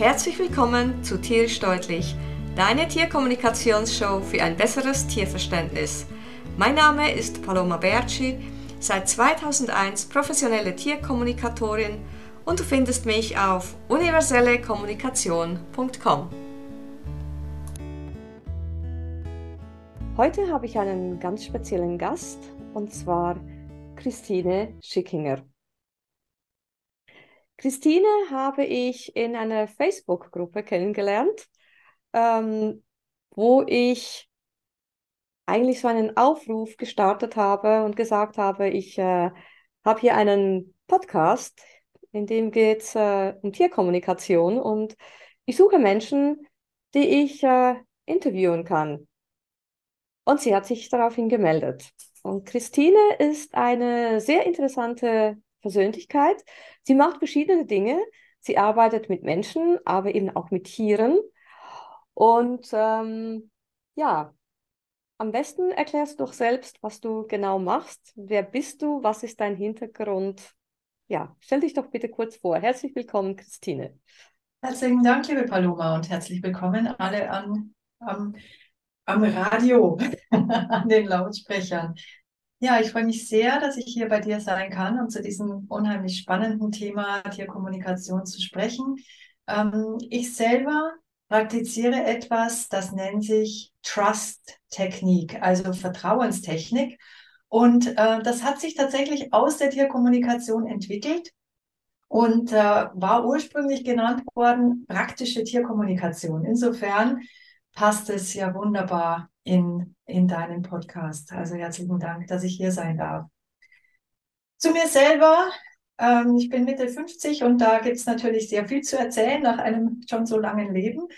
Herzlich willkommen zu Tierisch Deutlich, deine Tierkommunikationsshow für ein besseres Tierverständnis. Mein Name ist Paloma Berci, seit 2001 professionelle Tierkommunikatorin und du findest mich auf universellekommunikation.com. Heute habe ich einen ganz speziellen Gast und zwar Christine Schickinger. Christine habe ich in einer Facebook-Gruppe kennengelernt, ähm, wo ich eigentlich so einen Aufruf gestartet habe und gesagt habe, ich äh, habe hier einen Podcast, in dem geht es äh, um Tierkommunikation und ich suche Menschen, die ich äh, interviewen kann. Und sie hat sich daraufhin gemeldet. Und Christine ist eine sehr interessante Persönlichkeit. Sie macht verschiedene Dinge. Sie arbeitet mit Menschen, aber eben auch mit Tieren. Und ähm, ja, am besten erklärst du doch selbst, was du genau machst. Wer bist du? Was ist dein Hintergrund? Ja, stell dich doch bitte kurz vor. Herzlich willkommen, Christine. Herzlichen Dank, liebe Paloma, und herzlich willkommen alle an, am, am Radio, an den Lautsprechern. Ja, ich freue mich sehr, dass ich hier bei dir sein kann und zu diesem unheimlich spannenden Thema Tierkommunikation zu sprechen. Ähm, ich selber praktiziere etwas, das nennt sich Trust-Technik, also Vertrauenstechnik. Und äh, das hat sich tatsächlich aus der Tierkommunikation entwickelt und äh, war ursprünglich genannt worden praktische Tierkommunikation. Insofern passt es ja wunderbar in, in deinen Podcast. Also herzlichen Dank, dass ich hier sein darf. Zu mir selber. Ähm, ich bin Mitte 50 und da gibt es natürlich sehr viel zu erzählen nach einem schon so langen Leben.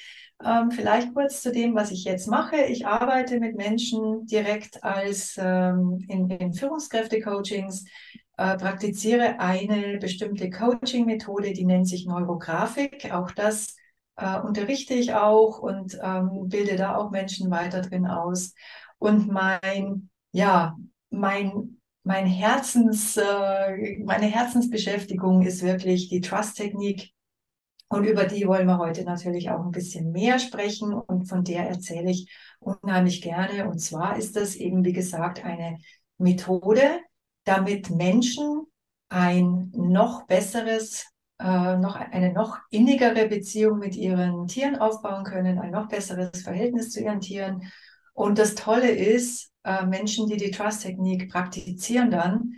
Ähm, vielleicht kurz zu dem, was ich jetzt mache. Ich arbeite mit Menschen direkt als ähm, in, in Führungskräfte-Coachings, äh, praktiziere eine bestimmte Coaching-Methode, die nennt sich Neurografik. Auch das äh, unterrichte ich auch und ähm, bilde da auch Menschen weiter drin aus. Und mein, ja, mein, mein Herzens, äh, meine Herzensbeschäftigung ist wirklich die Trust-Technik. Und über die wollen wir heute natürlich auch ein bisschen mehr sprechen und von der erzähle ich unheimlich gerne. Und zwar ist das eben, wie gesagt, eine Methode, damit Menschen ein noch besseres äh, noch eine noch innigere Beziehung mit ihren Tieren aufbauen können, ein noch besseres Verhältnis zu ihren Tieren. Und das Tolle ist, äh, Menschen, die die Trust-Technik praktizieren dann,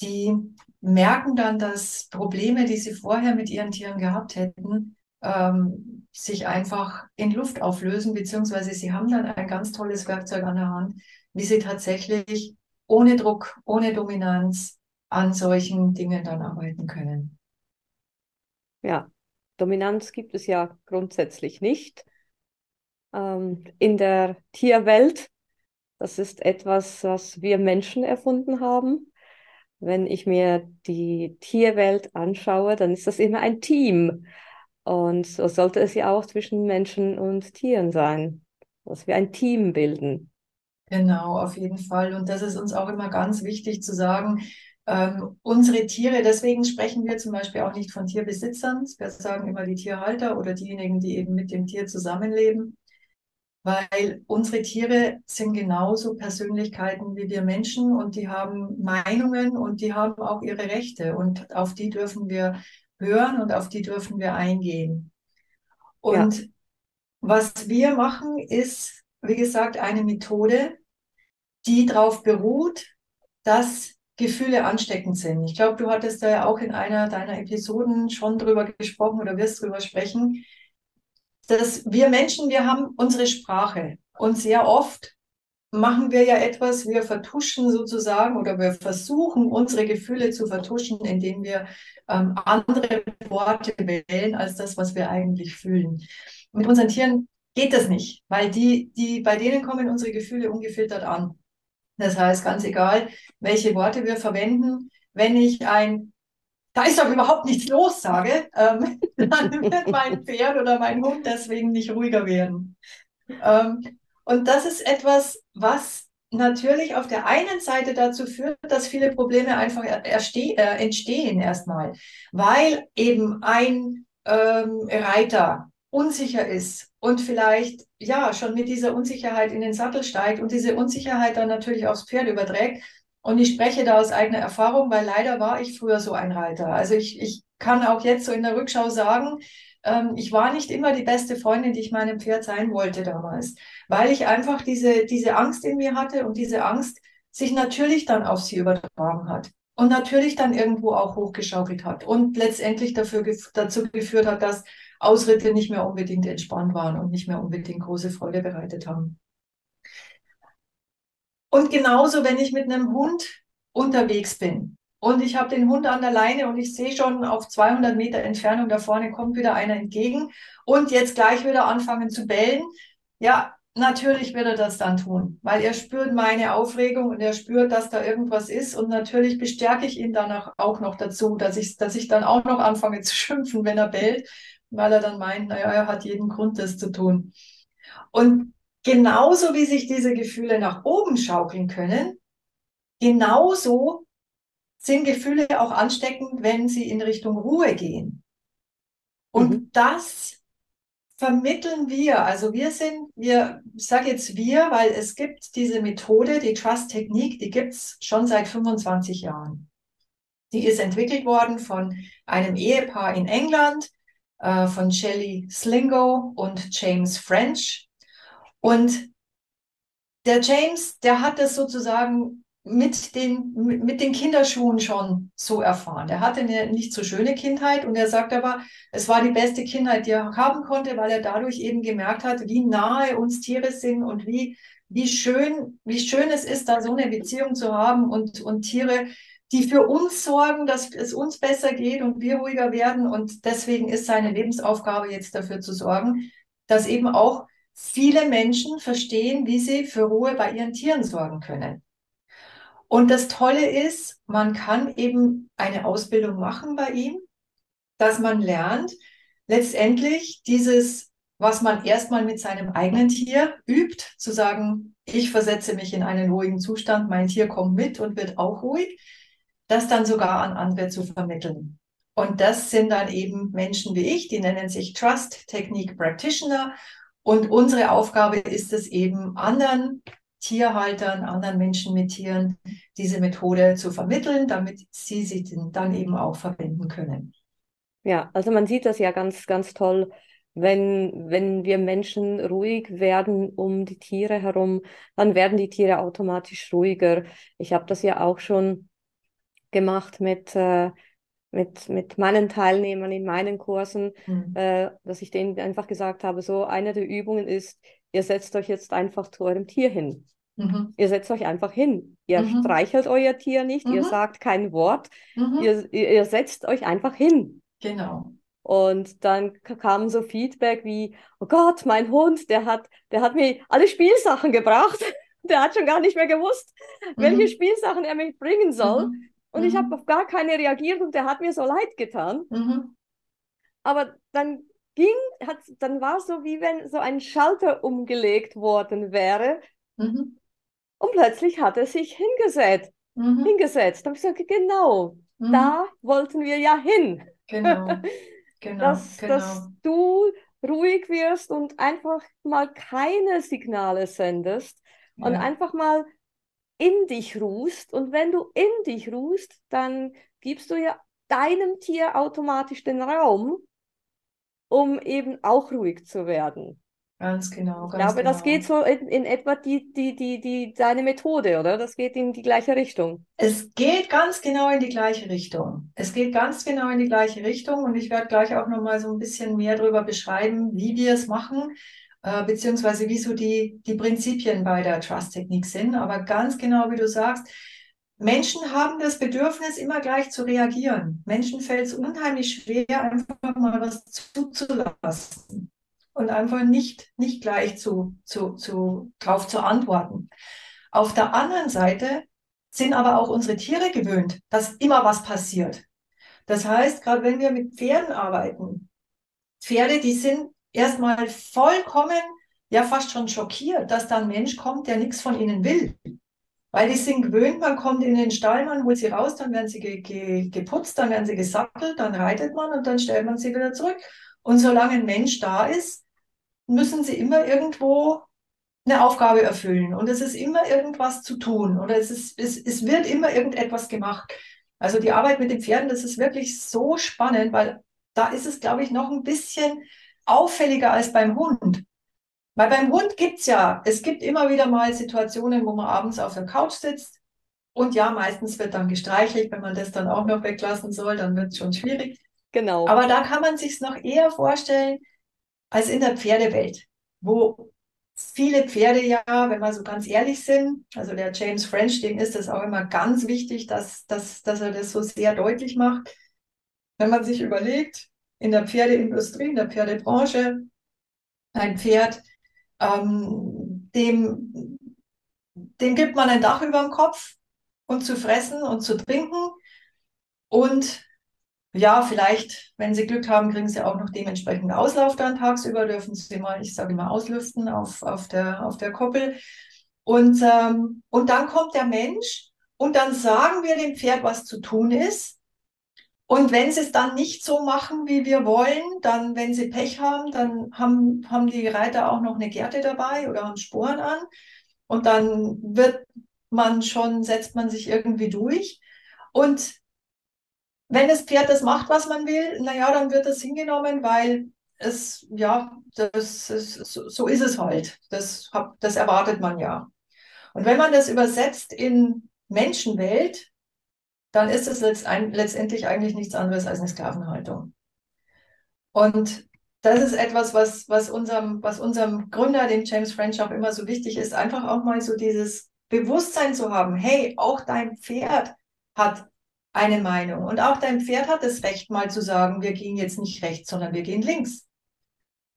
die merken dann, dass Probleme, die sie vorher mit ihren Tieren gehabt hätten, ähm, sich einfach in Luft auflösen, beziehungsweise sie haben dann ein ganz tolles Werkzeug an der Hand, wie sie tatsächlich ohne Druck, ohne Dominanz an solchen Dingen dann arbeiten können. Ja, Dominanz gibt es ja grundsätzlich nicht. Ähm, in der Tierwelt, das ist etwas, was wir Menschen erfunden haben. Wenn ich mir die Tierwelt anschaue, dann ist das immer ein Team. Und so sollte es ja auch zwischen Menschen und Tieren sein, dass wir ein Team bilden. Genau, auf jeden Fall. Und das ist uns auch immer ganz wichtig zu sagen, ähm, unsere Tiere, deswegen sprechen wir zum Beispiel auch nicht von Tierbesitzern. Wir sagen immer die Tierhalter oder diejenigen, die eben mit dem Tier zusammenleben, weil unsere Tiere sind genauso Persönlichkeiten wie wir Menschen und die haben Meinungen und die haben auch ihre Rechte und auf die dürfen wir hören und auf die dürfen wir eingehen. Und ja. was wir machen, ist, wie gesagt, eine Methode, die darauf beruht, dass Gefühle ansteckend sind. Ich glaube, du hattest da ja auch in einer deiner Episoden schon drüber gesprochen oder wirst drüber sprechen, dass wir Menschen, wir haben unsere Sprache und sehr oft machen wir ja etwas, wir vertuschen sozusagen oder wir versuchen unsere Gefühle zu vertuschen, indem wir ähm, andere Worte wählen als das, was wir eigentlich fühlen. Mit unseren Tieren geht das nicht, weil die, die, bei denen kommen unsere Gefühle ungefiltert an. Das heißt, ganz egal, welche Worte wir verwenden, wenn ich ein da ist doch überhaupt nichts los, sage, ähm, dann wird mein Pferd oder mein Hund deswegen nicht ruhiger werden. Ähm, und das ist etwas, was natürlich auf der einen Seite dazu führt, dass viele Probleme einfach äh, entstehen erstmal, weil eben ein ähm, Reiter unsicher ist und vielleicht ja schon mit dieser Unsicherheit in den Sattel steigt und diese Unsicherheit dann natürlich aufs Pferd überträgt. Und ich spreche da aus eigener Erfahrung, weil leider war ich früher so ein Reiter. Also ich, ich kann auch jetzt so in der Rückschau sagen, ähm, ich war nicht immer die beste Freundin, die ich meinem Pferd sein wollte damals, weil ich einfach diese, diese Angst in mir hatte und diese Angst sich natürlich dann auf sie übertragen hat und natürlich dann irgendwo auch hochgeschaukelt hat und letztendlich dafür, dazu geführt hat, dass Ausritte nicht mehr unbedingt entspannt waren und nicht mehr unbedingt große Freude bereitet haben. Und genauso, wenn ich mit einem Hund unterwegs bin und ich habe den Hund an der Leine und ich sehe schon auf 200 Meter Entfernung da vorne kommt wieder einer entgegen und jetzt gleich wieder anfangen zu bellen, ja, natürlich wird er das dann tun, weil er spürt meine Aufregung und er spürt, dass da irgendwas ist und natürlich bestärke ich ihn danach auch noch dazu, dass ich, dass ich dann auch noch anfange zu schimpfen, wenn er bellt weil er dann meint, naja, er hat jeden Grund, das zu tun. Und genauso wie sich diese Gefühle nach oben schaukeln können, genauso sind Gefühle auch ansteckend, wenn sie in Richtung Ruhe gehen. Und mhm. das vermitteln wir. Also wir sind, wir, ich sage jetzt wir, weil es gibt diese Methode, die Trust-Technik, die gibt es schon seit 25 Jahren. Die ist entwickelt worden von einem Ehepaar in England, äh, von Shelley Slingo und James French. Und der James, der hat das sozusagen mit den, mit den Kinderschuhen schon so erfahren. Er hatte eine nicht so schöne Kindheit und er sagt aber, es war die beste Kindheit, die er haben konnte, weil er dadurch eben gemerkt hat, wie nahe uns Tiere sind und wie, wie schön, wie schön es ist, da so eine Beziehung zu haben und, und Tiere die für uns sorgen, dass es uns besser geht und wir ruhiger werden. Und deswegen ist seine Lebensaufgabe jetzt dafür zu sorgen, dass eben auch viele Menschen verstehen, wie sie für Ruhe bei ihren Tieren sorgen können. Und das Tolle ist, man kann eben eine Ausbildung machen bei ihm, dass man lernt, letztendlich dieses, was man erstmal mit seinem eigenen Tier übt, zu sagen, ich versetze mich in einen ruhigen Zustand, mein Tier kommt mit und wird auch ruhig, das dann sogar an andere zu vermitteln. Und das sind dann eben Menschen wie ich, die nennen sich Trust Technique Practitioner. Und unsere Aufgabe ist es eben, anderen Tierhaltern, anderen Menschen mit Tieren diese Methode zu vermitteln, damit sie sie dann eben auch verwenden können. Ja, also man sieht das ja ganz, ganz toll, wenn, wenn wir Menschen ruhig werden um die Tiere herum, dann werden die Tiere automatisch ruhiger. Ich habe das ja auch schon gemacht mit, äh, mit, mit meinen Teilnehmern in meinen Kursen, mhm. äh, dass ich denen einfach gesagt habe, so eine der Übungen ist, ihr setzt euch jetzt einfach zu eurem Tier hin. Mhm. Ihr setzt euch einfach hin. Ihr mhm. streichelt euer Tier nicht, ihr mhm. sagt kein Wort, mhm. ihr, ihr setzt euch einfach hin. Genau. Und dann kam so Feedback wie, oh Gott, mein Hund, der hat, der hat mir alle Spielsachen gebracht. Der hat schon gar nicht mehr gewusst, welche mhm. Spielsachen er mir bringen soll. Und mhm. ich habe auf gar keine reagiert und der hat mir so leid getan. Mhm. Aber dann ging, hat, dann war es so, wie wenn so ein Schalter umgelegt worden wäre. Mhm. Und plötzlich hat er sich hingesetzt. Mhm. Hingesetzt. Da habe ich gesagt, genau, mhm. da wollten wir ja hin. Genau. genau. dass, genau. dass du ruhig wirst und einfach mal keine Signale sendest ja. und einfach mal in dich ruhst. Und wenn du in dich ruhst, dann gibst du ja deinem Tier automatisch den Raum, um eben auch ruhig zu werden. Ganz genau. Ganz ich glaube, genau. das geht so in, in etwa die, die, die, die, deine Methode, oder? Das geht in die gleiche Richtung. Es geht ganz genau in die gleiche Richtung. Es geht ganz genau in die gleiche Richtung und ich werde gleich auch nochmal so ein bisschen mehr darüber beschreiben, wie wir es machen äh, beziehungsweise wie so die, die Prinzipien bei der Trust-Technik sind. Aber ganz genau, wie du sagst, Menschen haben das Bedürfnis, immer gleich zu reagieren. Menschen fällt es unheimlich schwer, einfach mal was zuzulassen und einfach nicht, nicht gleich zu, zu, zu, drauf zu antworten. Auf der anderen Seite sind aber auch unsere Tiere gewöhnt, dass immer was passiert. Das heißt, gerade wenn wir mit Pferden arbeiten, Pferde, die sind erstmal vollkommen, ja fast schon schockiert, dass da ein Mensch kommt, der nichts von ihnen will. Weil die sind gewöhnt, man kommt in den Stall, man holt sie raus, dann werden sie ge ge geputzt, dann werden sie gesattelt, dann reitet man und dann stellt man sie wieder zurück. Und solange ein Mensch da ist, müssen sie immer irgendwo eine Aufgabe erfüllen. Und es ist immer irgendwas zu tun oder es, ist, es, es wird immer irgendetwas gemacht. Also die Arbeit mit den Pferden, das ist wirklich so spannend, weil da ist es, glaube ich, noch ein bisschen auffälliger als beim Hund. Weil beim Hund gibt es ja, es gibt immer wieder mal Situationen, wo man abends auf der Couch sitzt und ja, meistens wird dann gestreichelt. Wenn man das dann auch noch weglassen soll, dann wird es schon schwierig. Genau. Aber da kann man sich noch eher vorstellen als in der Pferdewelt, wo viele Pferde ja, wenn wir so ganz ehrlich sind, also der James French, dem ist das auch immer ganz wichtig, dass, dass, dass er das so sehr deutlich macht. Wenn man sich überlegt, in der Pferdeindustrie, in der Pferdebranche, ein Pferd ähm, dem, dem gibt man ein Dach über dem Kopf und zu fressen und zu trinken. Und ja, vielleicht, wenn sie Glück haben, kriegen sie auch noch dementsprechend Auslauf dann tagsüber, dürfen sie mal, ich sage mal, auslüften auf, auf, der, auf der Koppel. Und, ähm, und dann kommt der Mensch und dann sagen wir dem Pferd, was zu tun ist. Und wenn sie es dann nicht so machen, wie wir wollen, dann, wenn sie Pech haben, dann haben, haben die Reiter auch noch eine Gerte dabei oder haben Sporen an. Und dann wird man schon, setzt man sich irgendwie durch. Und wenn das Pferd das macht, was man will, naja, dann wird das hingenommen, weil es, ja, das ist, so ist es halt. Das, das erwartet man ja. Und wenn man das übersetzt in Menschenwelt, dann ist es letztendlich eigentlich nichts anderes als eine Sklavenhaltung. Und das ist etwas, was, was, unserem, was unserem Gründer, dem James auch immer so wichtig ist, einfach auch mal so dieses Bewusstsein zu haben, hey, auch dein Pferd hat eine Meinung und auch dein Pferd hat das Recht mal zu sagen, wir gehen jetzt nicht rechts, sondern wir gehen links.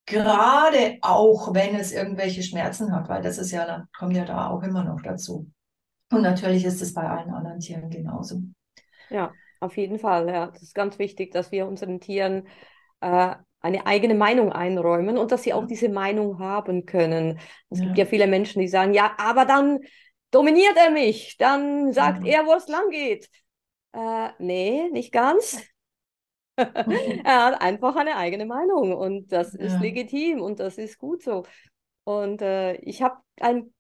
Gerade auch, wenn es irgendwelche Schmerzen hat, weil das ist ja, dann kommt ja da auch immer noch dazu. Und natürlich ist es bei allen anderen Tieren genauso. Ja, auf jeden Fall. Ja. Das ist ganz wichtig, dass wir unseren Tieren äh, eine eigene Meinung einräumen und dass sie auch diese Meinung haben können. Es ja. gibt ja viele Menschen, die sagen, ja, aber dann dominiert er mich, dann sagt ja. er, wo es lang geht. Äh, nee, nicht ganz. er hat einfach eine eigene Meinung und das ist legitim und das ist gut so. Und äh, ich habe ein,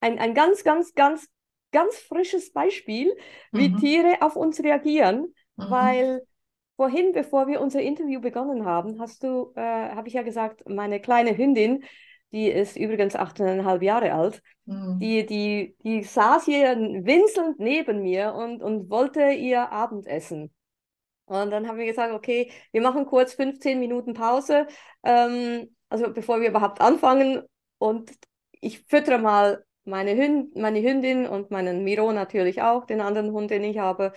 ein, ein ganz, ganz, ganz ganz frisches Beispiel, wie mhm. Tiere auf uns reagieren, mhm. weil vorhin, bevor wir unser Interview begonnen haben, hast du, äh, habe ich ja gesagt, meine kleine Hündin, die ist übrigens achteinhalb Jahre alt, mhm. die, die, die saß hier winselnd neben mir und, und wollte ihr Abendessen. Und dann haben wir gesagt, okay, wir machen kurz 15 Minuten Pause, ähm, also bevor wir überhaupt anfangen. Und ich füttere mal meine, Hünd, meine Hündin und meinen Miro natürlich auch, den anderen Hund, den ich habe,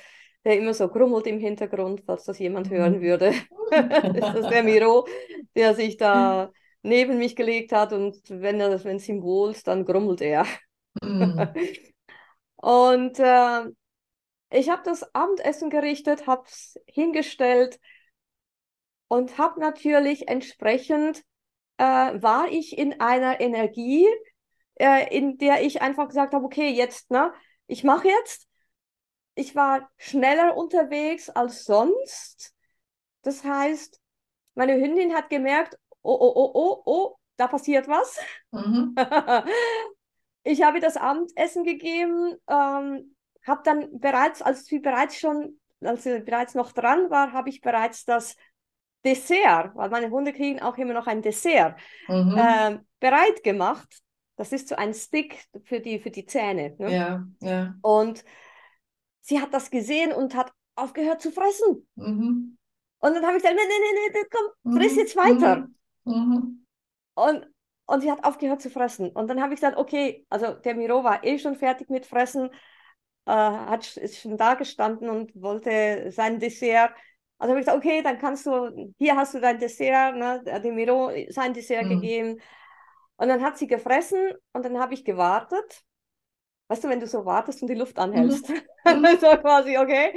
der immer so grummelt im Hintergrund, falls das jemand hören mhm. würde. ist das der Miro, der sich da neben mich gelegt hat und wenn er wenn es ihm wohlt, dann grummelt er. Mhm. und äh, ich habe das Abendessen gerichtet, habe es hingestellt und habe natürlich entsprechend, äh, war ich in einer Energie, äh, in der ich einfach gesagt habe, okay, jetzt, ne, ich mache jetzt. Ich war schneller unterwegs als sonst. Das heißt, meine Hündin hat gemerkt, oh, oh, oh, oh, oh, da passiert was. Mhm. ich habe das Abendessen gegeben, ähm, habe dann bereits, als sie bereits schon, als sie bereits noch dran war, habe ich bereits das Dessert, weil meine Hunde kriegen auch immer noch ein Dessert, mhm. äh, bereit gemacht. Das ist so ein Stick für die, für die Zähne. Ne? Ja, ja. Und sie hat das gesehen und hat aufgehört zu fressen. Mhm. Und dann habe ich gesagt, nee, nee, nee, nee, komm, friss mhm. jetzt weiter. Mhm. mhm. Und, und sie hat aufgehört zu fressen. Und dann habe ich gesagt, okay, also der Miro war eh schon fertig mit Fressen, äh, hat, ist schon da gestanden und wollte sein Dessert. Also habe ich gesagt, okay, dann kannst du, hier hast du dein Dessert, ne, dem Miro sein Dessert mhm. gegeben. Und dann hat sie gefressen und dann habe ich gewartet. Weißt du, wenn du so wartest und die Luft anhältst, mhm. so quasi, okay,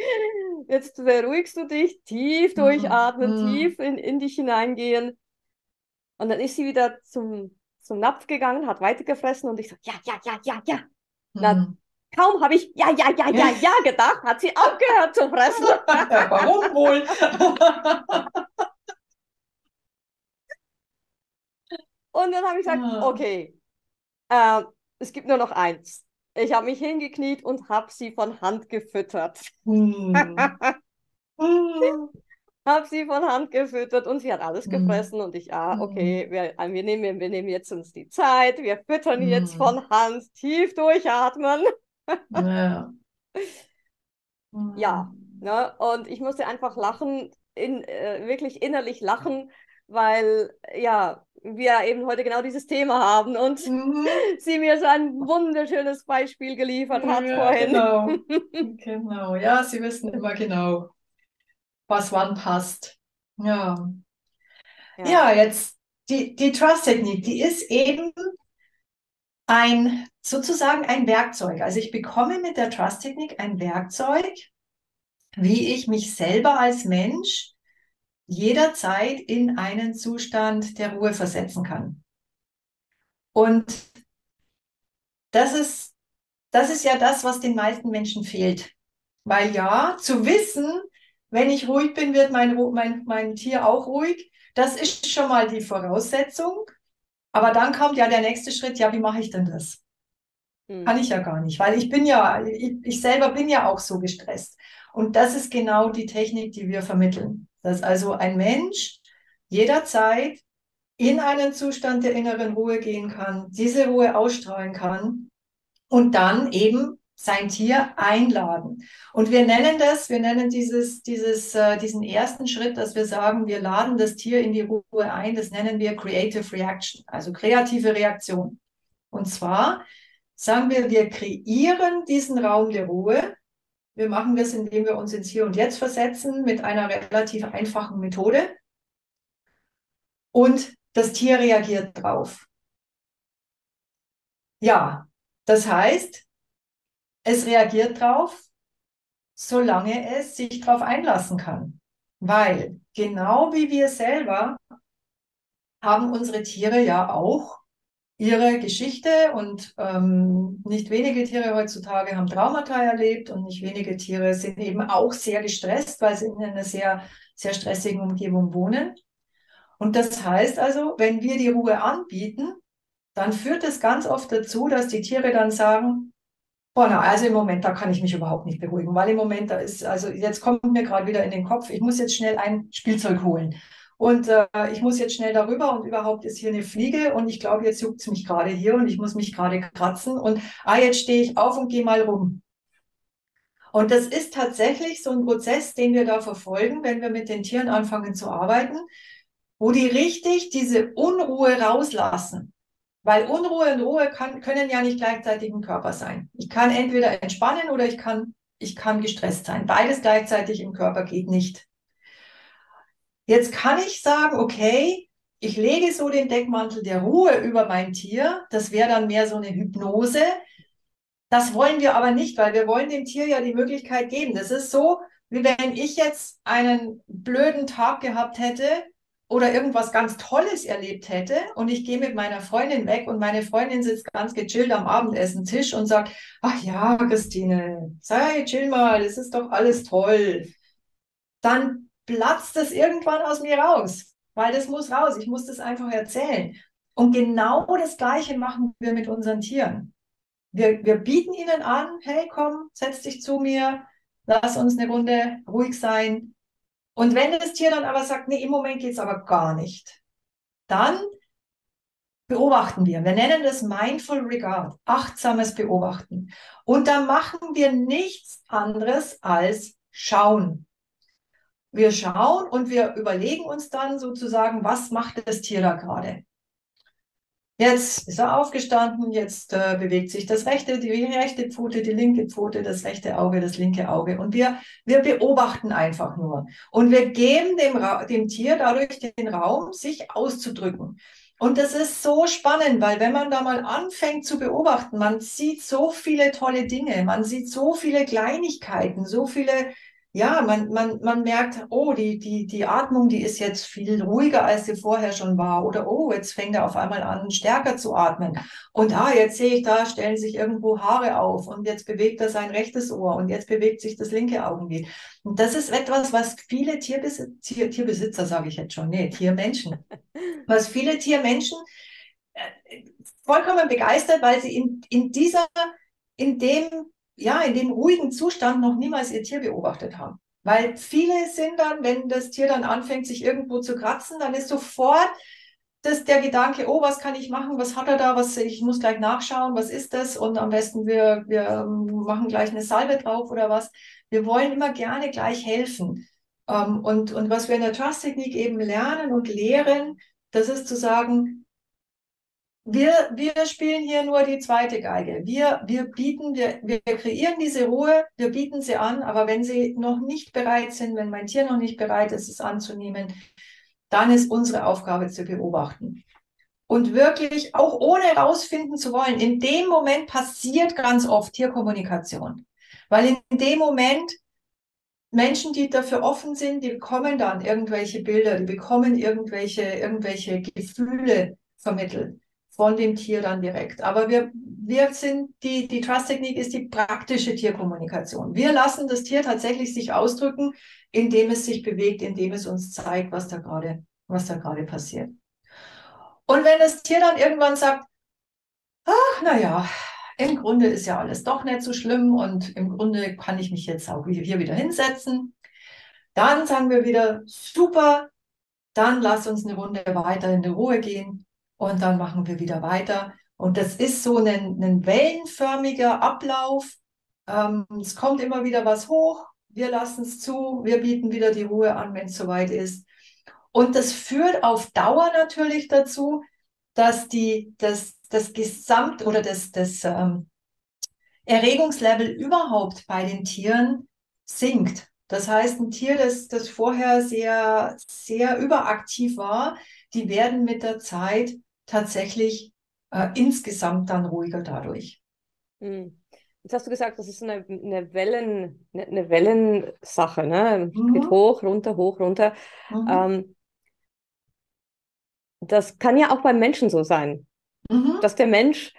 jetzt beruhigst du dich, tief mhm. durchatmen, mhm. tief in, in dich hineingehen. Und dann ist sie wieder zum, zum Napf gegangen, hat weitergefressen und ich so, ja, ja, ja, ja, ja. Mhm. Na, kaum habe ich ja, ja, ja, ja, ja gedacht, hat sie aufgehört zu fressen. Warum wohl? Und dann habe ich gesagt, Ah. okay, äh, es gibt nur noch eins. Ich habe mich hingekniet und habe sie von Hand gefüttert. Hm. Hm. habe sie von Hand gefüttert und sie hat alles Mm. gefressen und ich, ah, Mm. okay, wir, äh, wir, nehmen, wir nehmen jetzt uns die Zeit, wir füttern jetzt Mm. von Hand, tief durchatmen. Ja. Ja, ne? Und ich musste einfach lachen, in, äh, wirklich innerlich lachen, weil ja, wir eben heute genau dieses Thema haben und Mhm. sie mir so ein wunderschönes Beispiel geliefert hat Ja, vorhin. genau. Genau. Ja, sie wissen immer genau, was wann passt. Ja. Ja, jetzt die, die Trust-Technik, die ist eben ein, sozusagen ein Werkzeug. Also ich bekomme mit der Trust-Technik ein Werkzeug, wie ich mich selber als Mensch jederzeit in einen Zustand der Ruhe versetzen kann. Und das ist, das ist ja das, was den meisten Menschen fehlt. Weil ja, zu wissen, wenn ich ruhig bin, wird mein, mein, mein Tier auch ruhig. Das ist schon mal die Voraussetzung. Aber dann kommt ja der nächste Schritt, ja, wie mache ich denn das? Hm. Kann ich ja gar nicht, weil ich bin ja, ich, ich selber bin ja auch so gestresst. Und das ist genau die Technik, die wir vermitteln. Dass also ein Mensch jederzeit in einen Zustand der inneren Ruhe gehen kann, diese Ruhe ausstrahlen kann und dann eben sein Tier einladen. Und wir nennen das, wir nennen dieses, dieses, äh, diesen ersten Schritt, dass wir sagen, wir laden das Tier in die Ruhe ein, das nennen wir Creative Reaction, also kreative Reaktion. Und zwar sagen wir, wir kreieren diesen Raum der Ruhe. Wir machen das, indem wir uns ins Hier und Jetzt versetzen mit einer relativ einfachen Methode. Und das Tier reagiert drauf. Ja, das heißt, es reagiert drauf, solange es sich darauf einlassen kann. Weil genau wie wir selber haben unsere Tiere ja auch ihre Geschichte und ähm, nicht wenige Tiere heutzutage haben Traumata erlebt und nicht wenige Tiere sind eben auch sehr gestresst, weil sie in einer sehr, sehr stressigen Umgebung wohnen. Und das heißt also, wenn wir die Ruhe anbieten, dann führt es ganz oft dazu, dass die Tiere dann sagen, boah, na, also im Moment, da kann ich mich überhaupt nicht beruhigen, weil im Moment, da ist, also jetzt kommt mir gerade wieder in den Kopf, ich muss jetzt schnell ein Spielzeug holen. Und äh, ich muss jetzt schnell darüber und überhaupt ist hier eine Fliege und ich glaube, jetzt juckt es mich gerade hier und ich muss mich gerade kratzen und ah, jetzt stehe ich auf und gehe mal rum. Und das ist tatsächlich so ein Prozess, den wir da verfolgen, wenn wir mit den Tieren anfangen zu arbeiten, wo die richtig diese Unruhe rauslassen. Weil Unruhe und Ruhe kann, können ja nicht gleichzeitig im Körper sein. Ich kann entweder entspannen oder ich kann, ich kann gestresst sein. Beides gleichzeitig im Körper geht nicht. Jetzt kann ich sagen, okay, ich lege so den Deckmantel der Ruhe über mein Tier. Das wäre dann mehr so eine Hypnose. Das wollen wir aber nicht, weil wir wollen dem Tier ja die Möglichkeit geben. Das ist so, wie wenn ich jetzt einen blöden Tag gehabt hätte oder irgendwas ganz Tolles erlebt hätte und ich gehe mit meiner Freundin weg und meine Freundin sitzt ganz gechillt am Abendessentisch und sagt, ach ja, Christine, sei chill mal, das ist doch alles toll. Dann platzt das irgendwann aus mir raus, weil das muss raus. Ich muss das einfach erzählen. Und genau das Gleiche machen wir mit unseren Tieren. Wir, wir bieten ihnen an, hey, komm, setz dich zu mir, lass uns eine Runde ruhig sein. Und wenn das Tier dann aber sagt, nee, im Moment geht's aber gar nicht, dann beobachten wir. Wir nennen das Mindful Regard, achtsames Beobachten. Und da machen wir nichts anderes als schauen. Wir schauen und wir überlegen uns dann sozusagen, was macht das Tier da gerade? Jetzt ist er aufgestanden, jetzt äh, bewegt sich das rechte, die rechte Pfote, die linke Pfote, das rechte Auge, das linke Auge. Und wir, wir beobachten einfach nur. Und wir geben dem, dem Tier dadurch den Raum, sich auszudrücken. Und das ist so spannend, weil wenn man da mal anfängt zu beobachten, man sieht so viele tolle Dinge, man sieht so viele Kleinigkeiten, so viele ja, man, man, man merkt, oh, die, die, die Atmung, die ist jetzt viel ruhiger, als sie vorher schon war. Oder oh, jetzt fängt er auf einmal an, stärker zu atmen. Und ah, jetzt sehe ich, da stellen sich irgendwo Haare auf und jetzt bewegt er sein rechtes Ohr und jetzt bewegt sich das linke Augenlid. Und das ist etwas, was viele Tierbesitzer, Tier, Tierbesitzer sage ich jetzt schon, nee, Tiermenschen, was viele Tiermenschen äh, vollkommen begeistert, weil sie in, in dieser, in dem ja, in dem ruhigen Zustand noch niemals ihr Tier beobachtet haben. Weil viele sind dann, wenn das Tier dann anfängt, sich irgendwo zu kratzen, dann ist sofort das der Gedanke, oh, was kann ich machen? Was hat er da? Was, ich muss gleich nachschauen, was ist das? Und am besten wir, wir ähm, machen gleich eine Salbe drauf oder was. Wir wollen immer gerne gleich helfen. Ähm, und, und was wir in der Trust-Technik eben lernen und lehren, das ist zu sagen, wir, wir spielen hier nur die zweite Geige. Wir, wir bieten, wir, wir kreieren diese Ruhe, wir bieten sie an, aber wenn sie noch nicht bereit sind, wenn mein Tier noch nicht bereit ist, es anzunehmen, dann ist unsere Aufgabe zu beobachten. Und wirklich auch ohne herausfinden zu wollen, in dem Moment passiert ganz oft Tierkommunikation. Weil in dem Moment Menschen, die dafür offen sind, die bekommen dann irgendwelche Bilder, die bekommen irgendwelche, irgendwelche Gefühle vermittelt von dem Tier dann direkt. Aber wir, wir sind, die, die Trust-Technik ist die praktische Tierkommunikation. Wir lassen das Tier tatsächlich sich ausdrücken, indem es sich bewegt, indem es uns zeigt, was da gerade, was da gerade passiert. Und wenn das Tier dann irgendwann sagt, ach, naja, im Grunde ist ja alles doch nicht so schlimm und im Grunde kann ich mich jetzt auch hier wieder hinsetzen, dann sagen wir wieder, super, dann lass uns eine Runde weiter in die Ruhe gehen und dann machen wir wieder weiter. Und das ist so ein, ein wellenförmiger Ablauf. Ähm, es kommt immer wieder was hoch, wir lassen es zu, wir bieten wieder die Ruhe an, wenn es soweit ist. Und das führt auf Dauer natürlich dazu, dass die, das, das Gesamt oder das, das ähm, Erregungslevel überhaupt bei den Tieren sinkt. Das heißt, ein Tier, das, das vorher sehr, sehr überaktiv war, die werden mit der Zeit tatsächlich äh, insgesamt dann ruhiger dadurch. Hm. Jetzt hast du gesagt, das ist eine, eine, Wellen, eine Wellensache, ne? Mhm. Geht hoch, runter, hoch, runter. Mhm. Ähm, das kann ja auch beim Menschen so sein, mhm. dass der Mensch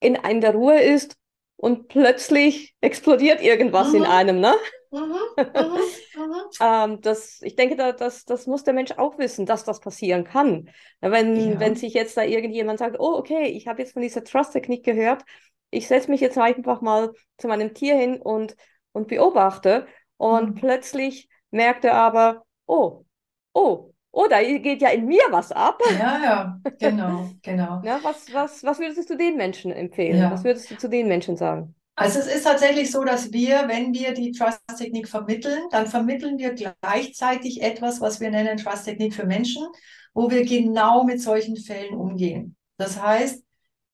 in, in der Ruhe ist und plötzlich explodiert irgendwas in mhm. einem, ne? Mhm, mhm, mhm. ähm, das, ich denke, da, das, das muss der Mensch auch wissen, dass das passieren kann. Wenn, ja. wenn sich jetzt da irgendjemand sagt, oh, okay, ich habe jetzt von dieser Trust-Technik gehört, ich setze mich jetzt einfach mal zu meinem Tier hin und, und beobachte und mhm. plötzlich merkt er aber, oh, oh, oh, da geht ja in mir was ab. Ja, ja, genau, genau. Ja, was, was, was würdest du den Menschen empfehlen? Ja. Was würdest du zu den Menschen sagen? Also es ist tatsächlich so, dass wir, wenn wir die Trust-Technik vermitteln, dann vermitteln wir gleichzeitig etwas, was wir nennen Trust-Technik für Menschen, wo wir genau mit solchen Fällen umgehen. Das heißt,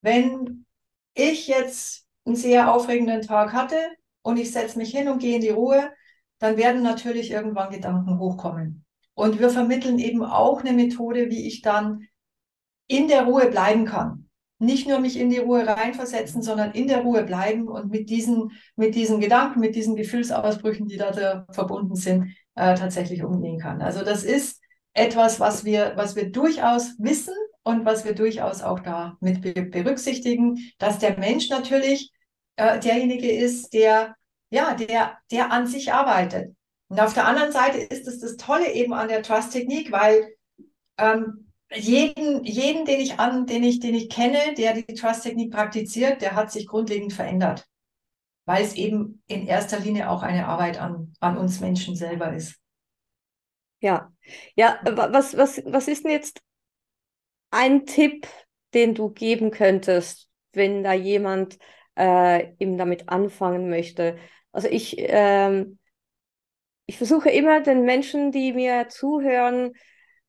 wenn ich jetzt einen sehr aufregenden Tag hatte und ich setze mich hin und gehe in die Ruhe, dann werden natürlich irgendwann Gedanken hochkommen. Und wir vermitteln eben auch eine Methode, wie ich dann in der Ruhe bleiben kann nicht nur mich in die Ruhe reinversetzen, sondern in der Ruhe bleiben und mit diesen, mit diesen Gedanken, mit diesen Gefühlsausbrüchen, die da, da verbunden sind, äh, tatsächlich umgehen kann. Also das ist etwas, was wir, was wir durchaus wissen und was wir durchaus auch da mit berücksichtigen, dass der Mensch natürlich äh, derjenige ist, der, ja, der, der an sich arbeitet. Und auf der anderen Seite ist es das Tolle eben an der Trust-Technik, weil ähm, jeden, jeden, den ich an, den ich, den ich kenne, der die Trust-Technik praktiziert, der hat sich grundlegend verändert. Weil es eben in erster Linie auch eine Arbeit an, an uns Menschen selber ist. Ja. Ja, was, was, was ist denn jetzt ein Tipp, den du geben könntest, wenn da jemand äh, eben damit anfangen möchte? Also ich, ähm, ich versuche immer den Menschen, die mir zuhören,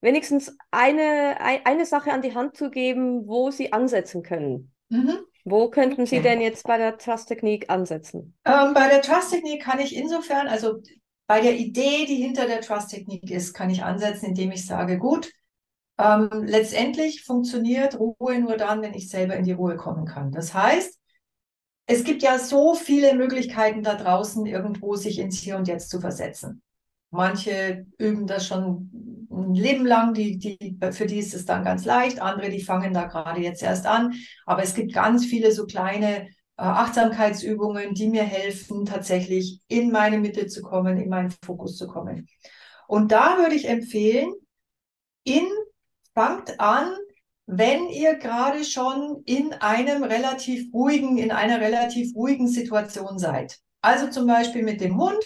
wenigstens eine, eine Sache an die Hand zu geben, wo sie ansetzen können. Mhm. Wo könnten. Sie denn jetzt bei der Trust-Technik ansetzen? Ähm, bei der Trust-Technik kann ich insofern, also bei der Idee, die hinter der Trust-Technik ist, kann ich ansetzen, indem ich sage, gut, ähm, letztendlich funktioniert Ruhe nur dann, wenn ich selber in die Ruhe kommen kann. Das heißt, es gibt ja so viele Möglichkeiten da draußen, irgendwo sich ins Hier und Jetzt zu versetzen. Manche üben das schon ein Leben lang, die, die, für die ist es dann ganz leicht. Andere, die fangen da gerade jetzt erst an. Aber es gibt ganz viele so kleine äh, Achtsamkeitsübungen, die mir helfen, tatsächlich in meine Mitte zu kommen, in meinen Fokus zu kommen. Und da würde ich empfehlen, in, fangt an, wenn ihr gerade schon in einem relativ ruhigen, in einer relativ ruhigen Situation seid. Also zum Beispiel mit dem Hund.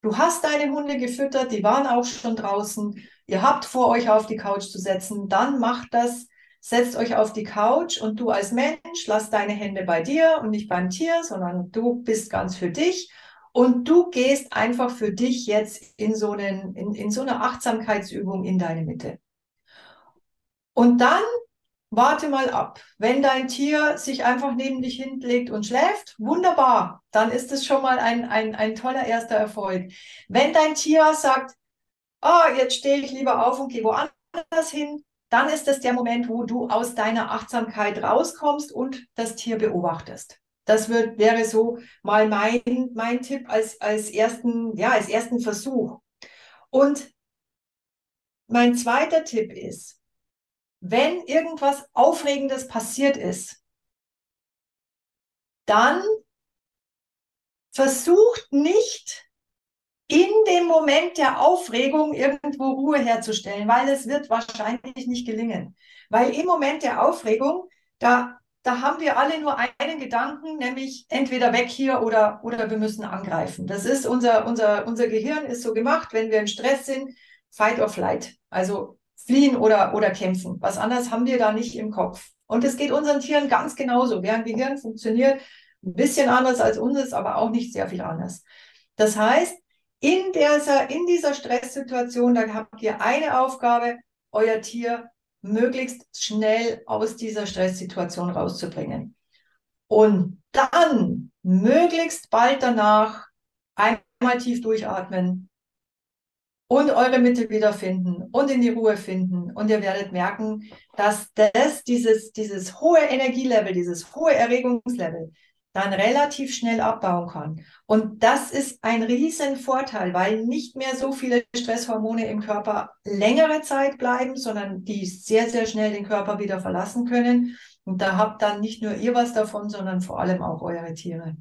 Du hast deine Hunde gefüttert, die waren auch schon draußen. Ihr habt vor, euch auf die Couch zu setzen. Dann macht das, setzt euch auf die Couch und du als Mensch lass deine Hände bei dir und nicht beim Tier, sondern du bist ganz für dich. Und du gehst einfach für dich jetzt in so, einen, in, in so eine Achtsamkeitsübung in deine Mitte. Und dann warte mal ab. Wenn dein Tier sich einfach neben dich hinlegt und schläft, wunderbar, dann ist es schon mal ein, ein, ein toller erster Erfolg. Wenn dein Tier sagt, oh, jetzt stehe ich lieber auf und gehe woanders hin, dann ist das der Moment, wo du aus deiner Achtsamkeit rauskommst und das Tier beobachtest. Das wird, wäre so mal mein, mein Tipp als, als, ersten, ja, als ersten Versuch. Und mein zweiter Tipp ist, wenn irgendwas Aufregendes passiert ist, dann versucht nicht in dem Moment der Aufregung irgendwo Ruhe herzustellen, weil es wird wahrscheinlich nicht gelingen. Weil im Moment der Aufregung, da, da haben wir alle nur einen Gedanken, nämlich entweder weg hier oder, oder wir müssen angreifen. Das ist unser, unser, unser Gehirn ist so gemacht, wenn wir im Stress sind, fight or flight. Also fliehen oder, oder kämpfen. Was anderes haben wir da nicht im Kopf. Und es geht unseren Tieren ganz genauso. Deren Gehirn funktioniert ein bisschen anders als unseres, aber auch nicht sehr viel anders. Das heißt, in dieser, in dieser Stresssituation, da habt ihr eine Aufgabe, euer Tier möglichst schnell aus dieser Stresssituation rauszubringen. Und dann möglichst bald danach einmal tief durchatmen, und eure Mitte wiederfinden und in die Ruhe finden. Und ihr werdet merken, dass das, dieses, dieses hohe Energielevel, dieses hohe Erregungslevel dann relativ schnell abbauen kann. Und das ist ein riesen Vorteil, weil nicht mehr so viele Stresshormone im Körper längere Zeit bleiben, sondern die sehr, sehr schnell den Körper wieder verlassen können. Und da habt dann nicht nur ihr was davon, sondern vor allem auch eure Tiere.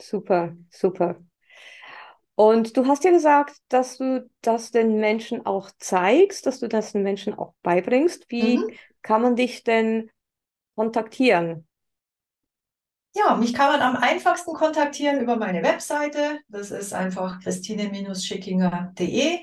Super, super. Und du hast ja gesagt, dass du das den Menschen auch zeigst, dass du das den Menschen auch beibringst. Wie mhm. kann man dich denn kontaktieren? Ja, mich kann man am einfachsten kontaktieren über meine Webseite. Das ist einfach christine-schickinger.de.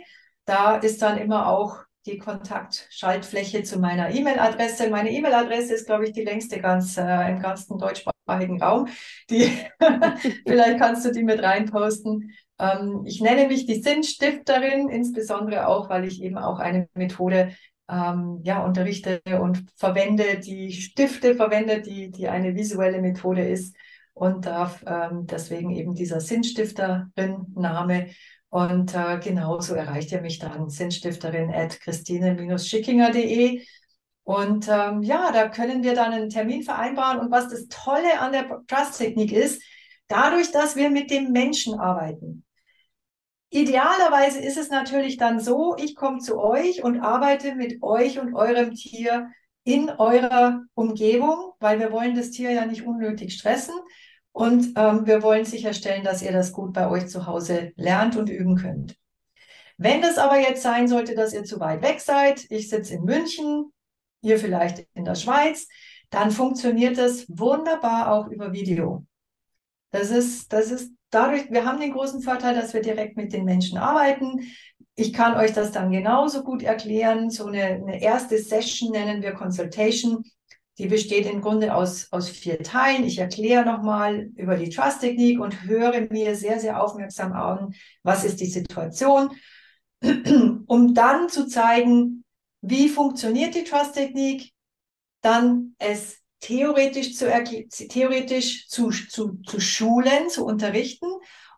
Da ist dann immer auch die Kontaktschaltfläche zu meiner E-Mail-Adresse. Meine E-Mail-Adresse ist, glaube ich, die längste ganz äh, im ganzen deutschsprachigen Raum. Die, vielleicht kannst du die mit reinposten. Ähm, ich nenne mich die Sinnstifterin, insbesondere auch, weil ich eben auch eine Methode ähm, ja, unterrichte und verwende, die Stifte verwende, die, die eine visuelle Methode ist und darf ähm, deswegen eben dieser Sinnstifterin-Name. Und äh, genauso erreicht ihr mich dann, Sinnstifterin at christine-schickinger.de. Und ähm, ja, da können wir dann einen Termin vereinbaren. Und was das Tolle an der Trust-Technik ist, dadurch, dass wir mit dem Menschen arbeiten. Idealerweise ist es natürlich dann so, ich komme zu euch und arbeite mit euch und eurem Tier in eurer Umgebung, weil wir wollen das Tier ja nicht unnötig stressen und ähm, wir wollen sicherstellen, dass ihr das gut bei euch zu Hause lernt und üben könnt. Wenn das aber jetzt sein sollte, dass ihr zu weit weg seid, ich sitze in München, ihr vielleicht in der Schweiz, dann funktioniert das wunderbar auch über Video. Das ist, das ist dadurch, wir haben den großen Vorteil, dass wir direkt mit den Menschen arbeiten. Ich kann euch das dann genauso gut erklären. So eine, eine erste Session nennen wir Consultation. Die besteht im Grunde aus, aus vier Teilen. Ich erkläre nochmal über die Trust-Technik und höre mir sehr, sehr aufmerksam an, was ist die Situation, um dann zu zeigen, wie funktioniert die Trust-Technik, dann es theoretisch zu, theoretisch zu, zu, zu schulen, zu unterrichten.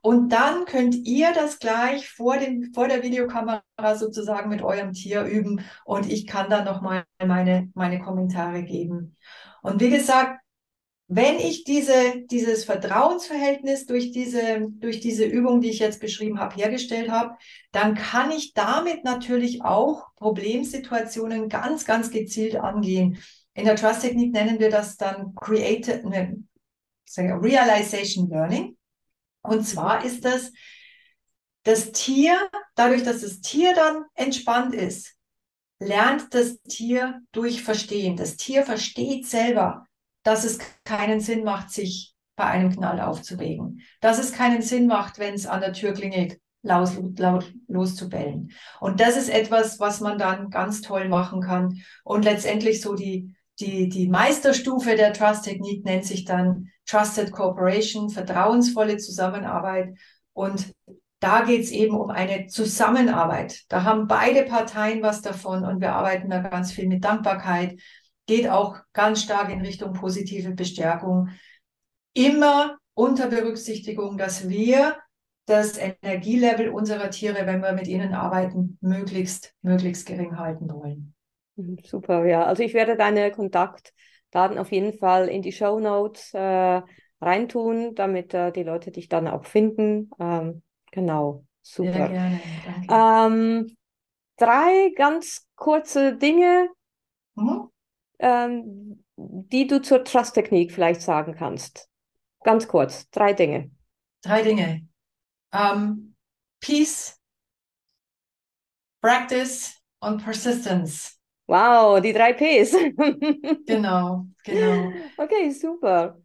Und dann könnt ihr das gleich vor, dem, vor der Videokamera sozusagen mit eurem Tier üben und ich kann dann nochmal meine, meine Kommentare geben. Und wie gesagt, wenn ich diese, dieses Vertrauensverhältnis durch diese, durch diese Übung, die ich jetzt beschrieben habe, hergestellt habe, dann kann ich damit natürlich auch Problemsituationen ganz, ganz gezielt angehen. In der Trust-Technik nennen wir das dann Creative, ne, Realization Learning. Und zwar ist das das Tier, dadurch, dass das Tier dann entspannt ist, lernt das Tier durch Verstehen. Das Tier versteht selber, dass es keinen Sinn macht, sich bei einem Knall aufzuregen. Dass es keinen Sinn macht, wenn es an der Tür klingelt, laut, laut loszubellen. Und das ist etwas, was man dann ganz toll machen kann. Und letztendlich so die, die, die Meisterstufe der Trust-Technik nennt sich dann Trusted Cooperation, vertrauensvolle Zusammenarbeit. Und da geht es eben um eine Zusammenarbeit. Da haben beide Parteien was davon und wir arbeiten da ganz viel mit Dankbarkeit, geht auch ganz stark in Richtung positive Bestärkung. Immer unter Berücksichtigung, dass wir das Energielevel unserer Tiere, wenn wir mit ihnen arbeiten, möglichst, möglichst gering halten wollen. Mhm, super, ja. Also ich werde deine Kontaktdaten auf jeden Fall in die Show Notes äh, reintun, damit äh, die Leute dich dann auch finden. Ähm, genau, super. Gerne. Ähm, drei ganz kurze Dinge, mhm ähm, die du zur Trust-Technik vielleicht sagen kannst? Ganz kurz, drei Dinge. Drei Dinge. Um, ähm, Peace, Practice und Persistence. Wow, die drei Ps. genau, genau. Okay, super.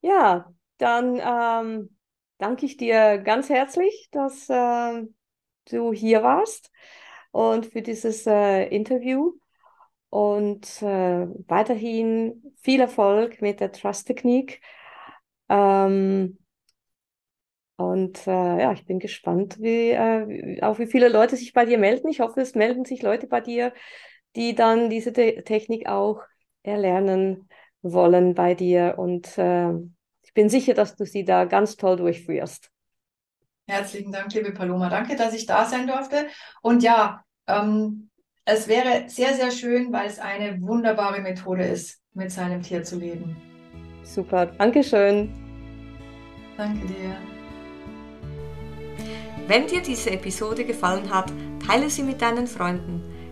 Ja, dann ähm, danke ich dir ganz herzlich, dass äh, du hier warst und für dieses äh, Interview und äh, weiterhin viel Erfolg mit der Trust-Technik. Ähm, und äh, ja, ich bin gespannt, wie, äh, auch wie viele Leute sich bei dir melden. Ich hoffe, es melden sich Leute bei dir, die dann diese Te Technik auch erlernen wollen bei dir. Und äh, ich bin sicher, dass du sie da ganz toll durchführst. Herzlichen Dank, liebe Paloma. Danke, dass ich da sein durfte. Und ja, ähm, es wäre sehr, sehr schön, weil es eine wunderbare Methode ist, mit seinem Tier zu leben. Super, Dankeschön. Danke dir. Wenn dir diese Episode gefallen hat, teile sie mit deinen Freunden,